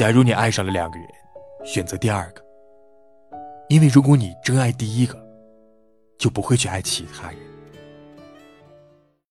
假如你爱上了两个人选择第二个。因为如果你真爱第一个就不会去爱其他人。